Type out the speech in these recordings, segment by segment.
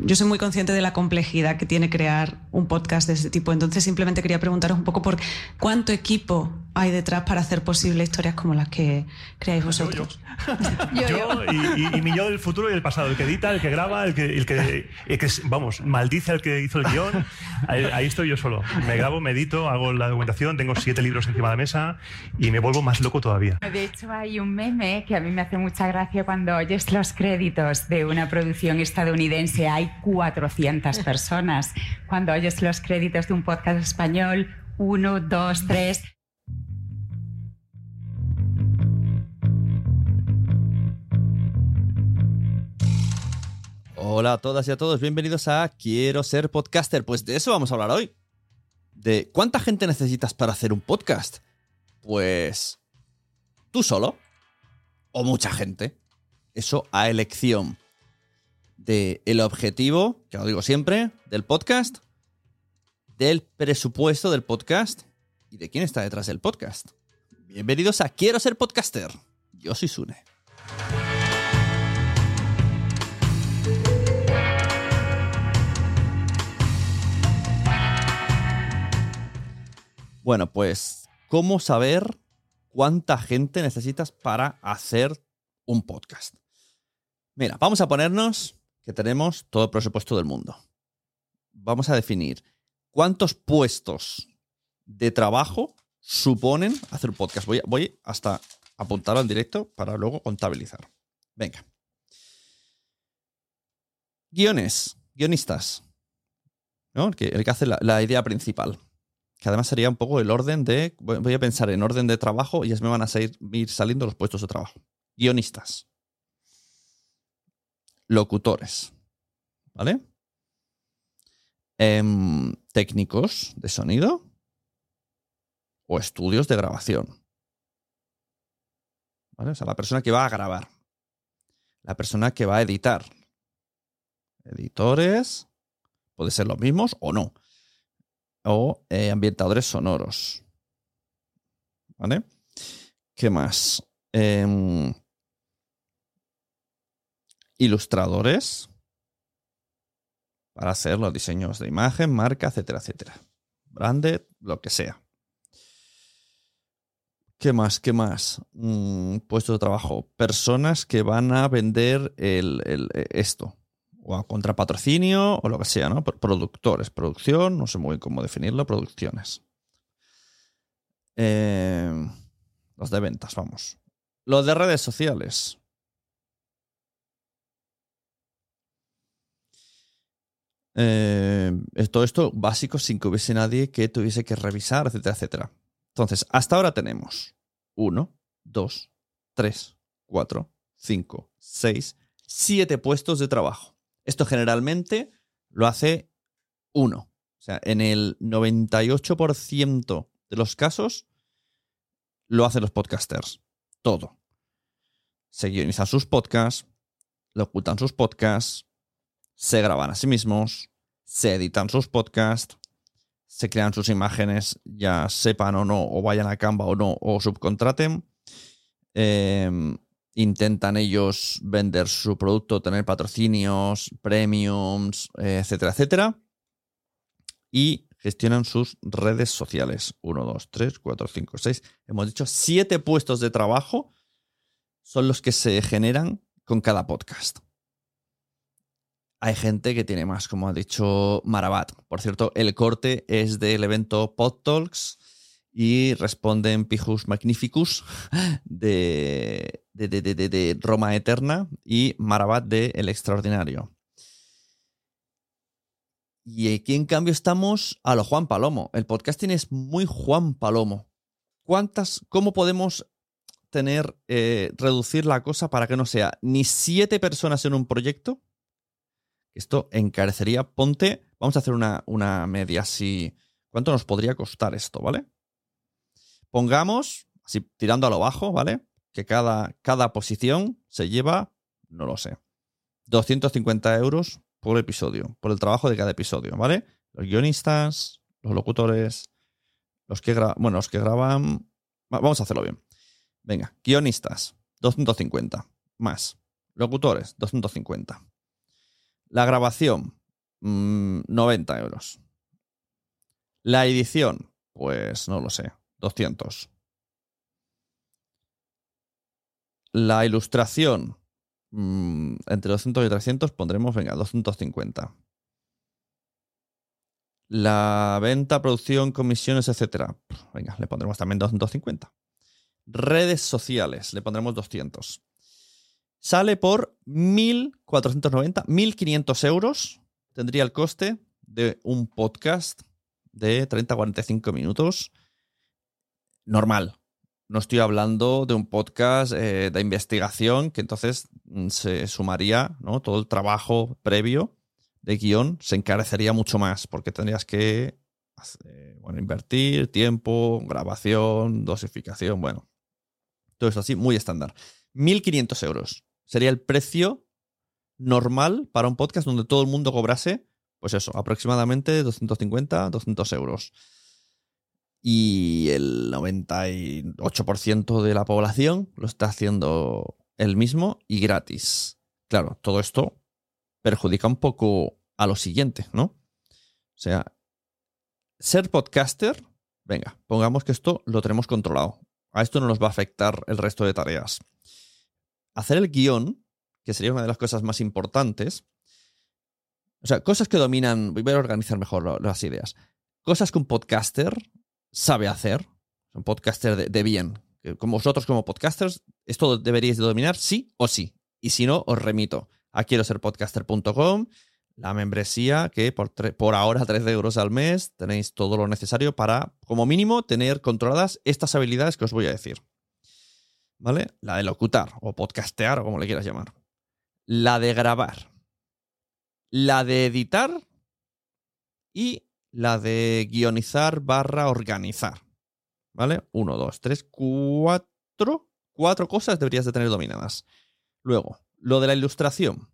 Yo soy muy consciente de la complejidad que tiene crear un podcast de este tipo, entonces simplemente quería preguntaros un poco por cuánto equipo hay detrás para hacer posible historias como las que creáis vosotros. Yo y, y- y mi yo del futuro y del pasado, el que edita, el que graba, el que, el que, el que vamos, maldice al que hizo el guion. Ahí, ahí estoy yo solo. Me grabo, me edito, hago la documentación, tengo siete libros encima de la mesa y me vuelvo más loco todavía. De hecho, hay un meme que a mí me hace mucha gracia cuando oyes los créditos de una producción estadounidense. Hay 400 personas. Cuando oyes los créditos de un podcast español, uno, dos, tres. Hola a todas y a todos, bienvenidos a Quiero ser podcaster. Pues de eso vamos a hablar hoy. De cuánta gente necesitas para hacer un podcast. Pues tú solo o mucha gente. Eso a elección de el objetivo, que lo digo siempre, del podcast, del presupuesto del podcast y de quién está detrás del podcast. Bienvenidos a Quiero ser podcaster. Yo soy Sune. Bueno, pues, ¿cómo saber cuánta gente necesitas para hacer un podcast? Mira, vamos a ponernos que tenemos todo el presupuesto del mundo. Vamos a definir cuántos puestos de trabajo suponen hacer un podcast. Voy, voy hasta apuntarlo en directo para luego contabilizar. Venga. Guiones, guionistas. ¿no? El, que, el que hace la, la idea principal. Que además sería un poco el orden de. Voy a pensar en orden de trabajo y ya me van a salir- ir saliendo los puestos de trabajo. Guionistas. Locutores. ¿Vale? em, técnicos de sonido o estudios de grabación. ¿Vale? O sea, la persona que va a grabar. La persona que va a editar. Editores, puede ser los mismos o no. O eh, ambientadores sonoros. ¿Vale? ¿Qué más? Em, ilustradores para hacer los diseños de imagen, marca, etcétera, etcétera. Branded, lo que sea. ¿Qué más? ¿Qué más? Mm, puesto de trabajo. Personas que van a vender el, eh, esto. O a contra patrocinio o lo que sea, ¿no? Productores, producción, no sé muy bien cómo definirlo, producciones. Eh, los de ventas, vamos. Los de redes sociales. Eh, todo esto básico sin que hubiese nadie que tuviese que revisar, etcétera, etcétera. Entonces, hasta ahora tenemos 1, 2, 3, 4, 5, 6, 7 puestos de trabajo. Esto generalmente lo hace uno. O sea, en el 98% de los casos lo hacen los podcasters. Todo. Se guionizan sus podcasts, locutan sus podcasts, se graban a sí mismos, se editan sus podcasts, se crean sus imágenes, ya sepan o no, o vayan a Canva o no, o subcontraten. Em, intentan ellos vender su producto, tener patrocinios, premiums, etcétera, etcétera. Y gestionan sus redes sociales. 1, 2, 3, 4, 5, 6. Hemos dicho siete puestos de trabajo son los que se generan con cada podcast. Hay gente que tiene más, como ha dicho Marabat. Por cierto, el corte es del evento Pod Talks y responden Pijus Magnificus de, de, Roma Eterna y Marabat de El Extraordinario. Y aquí en cambio estamos a lo Juan Palomo. El podcasting es muy Juan Palomo. ¿Cuántas, cómo podemos tener, eh, reducir la cosa para que no sea ni siete personas en un proyecto, esto encarecería. Ponte, vamos a hacer una, una media así. ¿Cuánto nos podría costar esto, vale? Pongamos, así tirando a lo bajo, ¿vale? Que cada, cada posición se lleva, no lo sé, 250 euros por episodio, por el trabajo de cada episodio, ¿vale? Los guionistas, los locutores, los que, bueno, los que graban... Vamos a hacerlo bien. Venga, guionistas, 250. Más. Locutores, 250. La grabación, 90 mm, euros. La edición, pues no lo sé, 200. La ilustración, mm, entre 200 y 300 pondremos, venga, 250. La venta, producción, comisiones, etcétera. Venga, le pondremos también 250. Redes sociales, le pondremos 200 sale por 1.490, 1.500 euros. Tendría el coste de un podcast de 30-45 minutos normal. No estoy hablando de un podcast eh, de investigación que entonces mm, se sumaría, ¿no? Todo el trabajo previo de guion se encarecería mucho más porque tendrías que bueno, invertir tiempo, grabación, dosificación, bueno. Todo eso así, muy estándar. 1.500 euros sería el precio normal para un podcast donde todo el mundo cobrase, pues eso, aproximadamente 250, 200 euros. Y el 98% de la población lo está haciendo el mismo y gratis. Claro, todo esto perjudica un poco a lo siguiente, ¿no? O sea, ser podcaster, venga, pongamos que esto lo tenemos controlado. A esto no nos va a afectar el resto de tareas hacer el guion, que sería una de las cosas más importantes. O sea, cosas que dominan. Voy a organizar mejor las ideas. Cosas que un podcaster sabe hacer. Un podcaster de, bien. Como vosotros, como podcasters, esto deberíais de dominar sí o sí. Y si no, os remito a quiero ser podcaster.com, la membresía que por, por ahora 13 euros al mes tenéis todo lo necesario para, como mínimo, tener controladas estas habilidades que os voy a decir. ¿vale? La de locutar o podcastear o como le quieras llamar. La de grabar. La de editar y la de guionizar barra organizar. ¿Vale? Uno, dos, tres, cuatro. Cuatro cosas deberías de tener dominadas. Luego, lo de la ilustración,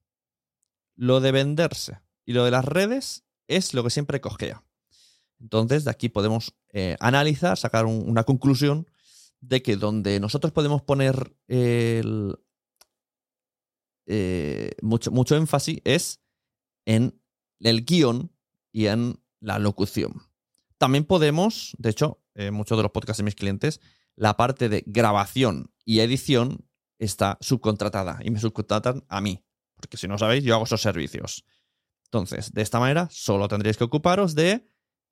lo de venderse y lo de las redes es lo que siempre cogea. Entonces, de aquí podemos eh, analizar, sacar una conclusión de que donde nosotros podemos poner el, eh, mucho, mucho énfasis es en el guion y en la locución. También podemos, de hecho, en muchos de los podcasts de mis clientes, la parte de grabación y edición está subcontratada y me subcontratan a mí, porque si no sabéis, yo hago esos servicios. Entonces, de esta manera, solo tendréis que ocuparos de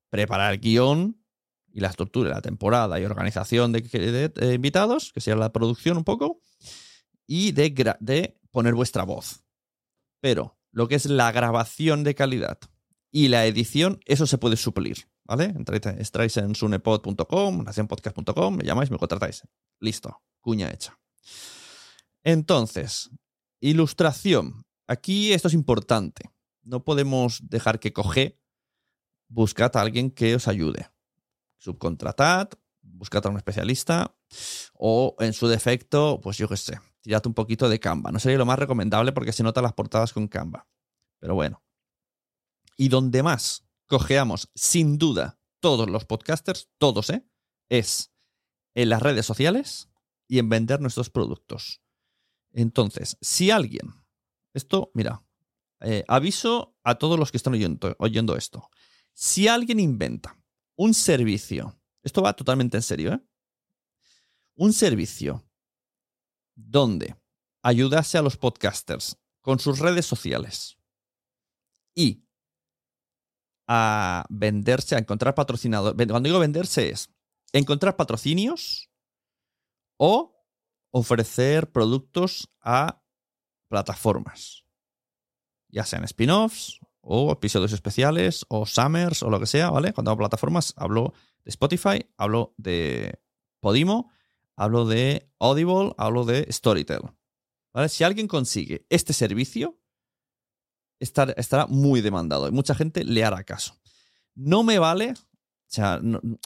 preparar el guion y la estructura, la temporada y organización de, invitados, que sea la producción un poco, y de, de poner vuestra voz. Pero lo que es la grabación de calidad y la edición, eso se puede suplir. ¿Vale? Entráis en sunepod.com, nacionpodcast.com, me llamáis, me contratáis. Listo, cuña hecha. Entonces, ilustración. Aquí esto es importante. No podemos dejar que coge. Buscad a alguien que os ayude. Subcontratad, buscad a un especialista o en su defecto, pues yo qué sé, tirad un poquito de Canva. No sería lo más recomendable porque se notan las portadas con Canva. Pero bueno. Y donde más cojeamos, sin duda, todos los podcasters, todos, ¿eh? Es en las redes sociales y en vender nuestros productos. Entonces, si alguien, esto, mira, eh, aviso a todos los que están oyendo, oyendo esto. Si alguien inventa un servicio, esto va totalmente en serio, ¿eh? Un servicio donde ayudase a los podcasters con sus redes sociales y a venderse, a encontrar patrocinadores. Cuando digo venderse es encontrar patrocinios o ofrecer productos a plataformas, ya sean spin-offs o episodios especiales o summers o lo que sea, ¿vale? Cuando hablo de plataformas hablo de Spotify, hablo de Podimo, hablo de Audible, hablo de Storytel. ¿Vale? Si alguien consigue este servicio, estará muy demandado y mucha gente le hará caso. No me vale, o sea,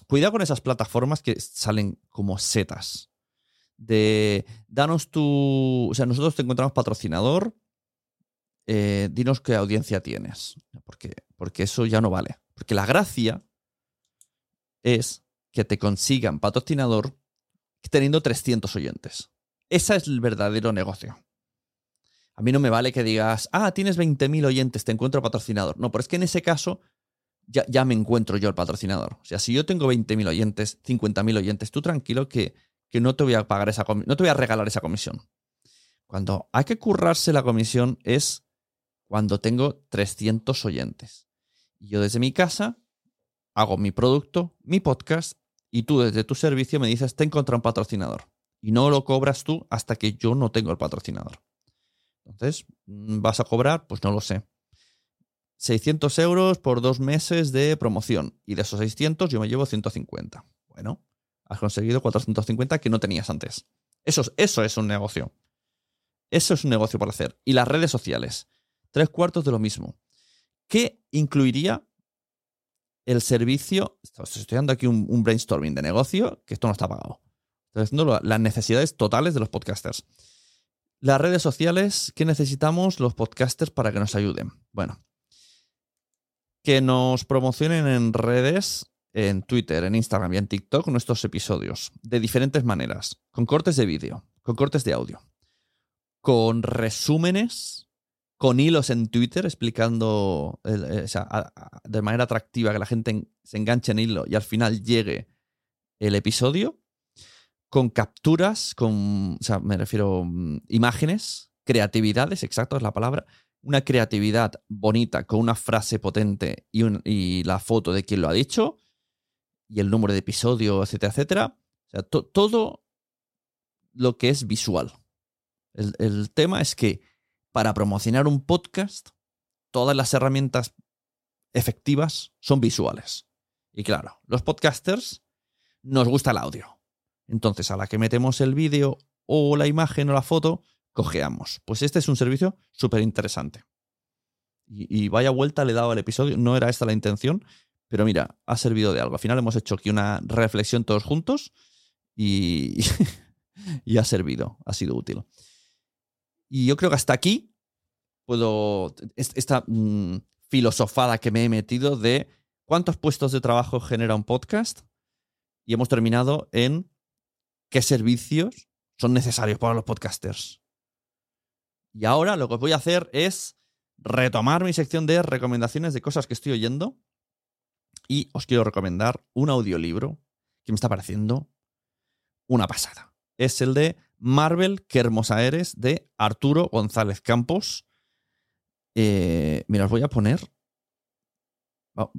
cuidado con esas plataformas que salen como setas. De danos tu, o sea, nosotros te encontramos patrocinador, eh, dinos qué audiencia tienes, porque, porque eso ya no vale. Porque la gracia es que te consigan patrocinador teniendo 300 oyentes. Ese es el verdadero negocio. A mí no me vale que digas, ah, tienes 20.000 oyentes, te encuentro patrocinador. No, pero es que en ese caso ya, me encuentro yo el patrocinador. O sea, si yo tengo 20.000 oyentes, 50.000 oyentes, tú tranquilo que, que no te voy a pagar esa no te voy a regalar esa comisión. Cuando hay que currarse la comisión es cuando tengo 300 oyentes. Yo desde mi casa hago mi producto, mi podcast, y tú desde tu servicio me dices, te encontrado un patrocinador. Y no lo cobras tú hasta que yo no tengo el patrocinador. Entonces, mm, ¿vas a cobrar? Pues no lo sé. 600 euros por dos meses de promoción. Y de esos 600 yo me llevo 150. Bueno, has conseguido 450 que no tenías antes. Eso, eso es un negocio. Eso es un negocio para hacer. Y las redes sociales. Tres cuartos de lo mismo. ¿Qué incluiría el servicio? Estoy dando aquí un, un brainstorming de negocio que esto no está pagado. Estoy haciendo las necesidades totales de los podcasters. Las redes sociales, ¿qué necesitamos los podcasters para que nos ayuden? Bueno, que nos promocionen en redes, en Twitter, en Instagram y en TikTok nuestros episodios de diferentes maneras, con cortes de vídeo, con cortes de audio, con resúmenes, con hilos en Twitter explicando eh, de manera atractiva que la gente se enganche en hilo y al final llegue el episodio con capturas, con, o sea, me refiero mm, imágenes, creatividades, exacto es la palabra, una creatividad bonita con una frase potente y, la foto de quien lo ha dicho y el número de episodio, etcétera, etcétera. O sea, todo lo que es visual. El, el tema es que para promocionar un podcast, todas las herramientas efectivas son visuales. Y claro, los podcasters nos gusta el audio. Entonces, a la que metemos el vídeo o la imagen o la foto, cojeamos. Pues este es un servicio súper interesante. Y, vaya vuelta le he dado al episodio. No era esta la intención, pero mira, ha servido de algo. Al final hemos hecho aquí una reflexión todos juntos y, y ha servido, ha sido útil. Y yo creo que hasta aquí puedo. Esta mm, filosofada que me he metido de cuántos puestos de trabajo genera un podcast. Y hemos terminado en qué servicios son necesarios para los podcasters. Y ahora lo que voy a hacer es retomar mi sección de recomendaciones de cosas que estoy oyendo. Y os quiero recomendar un audiolibro que me está pareciendo una pasada. Es el de Marvel, qué hermosa eres, de Arturo González Campos. Eh, mira, os voy a poner.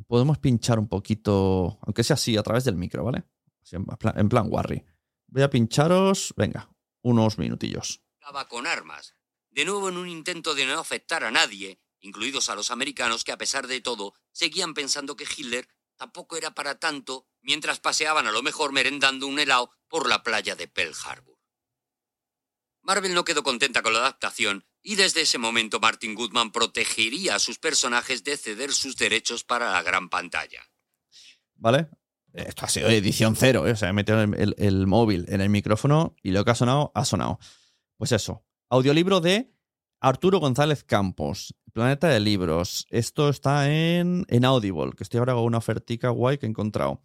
Podemos pinchar un poquito, aunque sea así, a través del micro, ¿vale? En plan, en plan Warry. Voy a pincharos, venga, unos minutillos. Con armas, de nuevo en un intento de no afectar a nadie, incluidos a los americanos que a pesar de todo seguían pensando que Hitler tampoco era para tanto mientras paseaban a lo mejor merendando un helado por la playa de Pearl Harbor. Marvel no quedó contenta con la adaptación y desde ese momento Martin Goodman protegería a sus personajes de ceder sus derechos para la gran pantalla. ¿Vale? Esto ha sido edición cero, ¿eh? o sea, he metido el, el, móvil en el micrófono y lo que ha sonado, ha sonado. Pues eso, audiolibro de Arturo González Campos, Planeta de Libros. Esto está en, en Audible, que estoy ahora con una ofertica guay que he encontrado.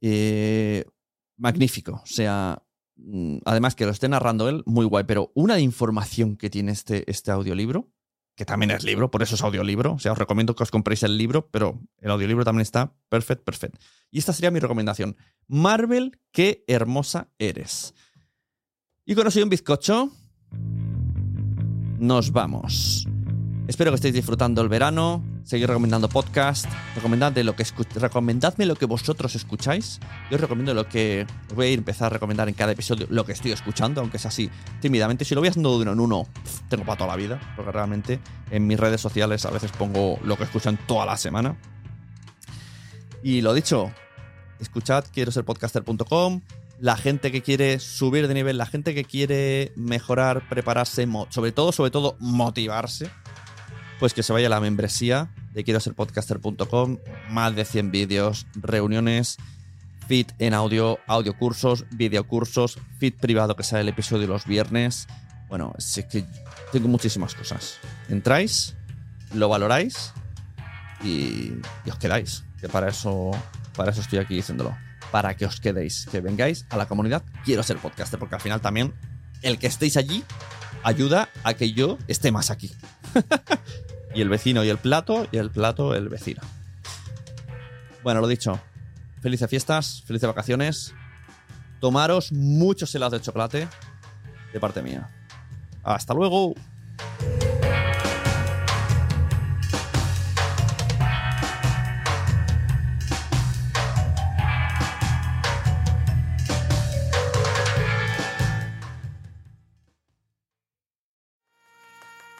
Eh, magnífico, o sea, mm, además que lo esté narrando él, muy guay, pero una información que tiene este, este audiolibro, que también es libro, por eso es audiolibro, o sea, os recomiendo que os compréis el libro, pero el audiolibro también está perfecto, perfecto. Y esta sería mi recomendación. Marvel, qué hermosa eres. Y con un bizcocho, nos vamos. Espero que estéis disfrutando el verano. Seguid recomendando podcast. Recomendadme lo que, recomendadme lo que vosotros escucháis. Yo os recomiendo lo que. Os voy a empezar a recomendar en cada episodio lo que estoy escuchando, aunque es así tímidamente. Si lo voy haciendo de uno en uno, tengo para toda la vida. Porque realmente en mis redes sociales a veces pongo lo que escuchan toda la semana. Y lo dicho, escuchad quiero ser podcaster.com la gente que quiere subir de nivel, la gente que quiere mejorar, prepararse, sobre todo, sobre todo, motivarse, pues que se vaya a la membresía de quiero ser podcaster.com, más de 100 vídeos, reuniones, feed en audio, audio cursos, videocursos, feed privado que sale el episodio los viernes. Bueno, es que tengo muchísimas cosas. Entráis, lo valoráis y, y os quedáis. Que para eso, para eso estoy aquí diciéndolo para que os quedéis, que vengáis a la comunidad Quiero ser podcaster, porque al final también el que estéis allí ayuda a que yo esté más aquí. y el vecino y el plato, y el plato el vecino. Bueno, lo dicho. Felices fiestas, felices vacaciones. Tomaros muchos helados de chocolate de parte mía. Hasta luego.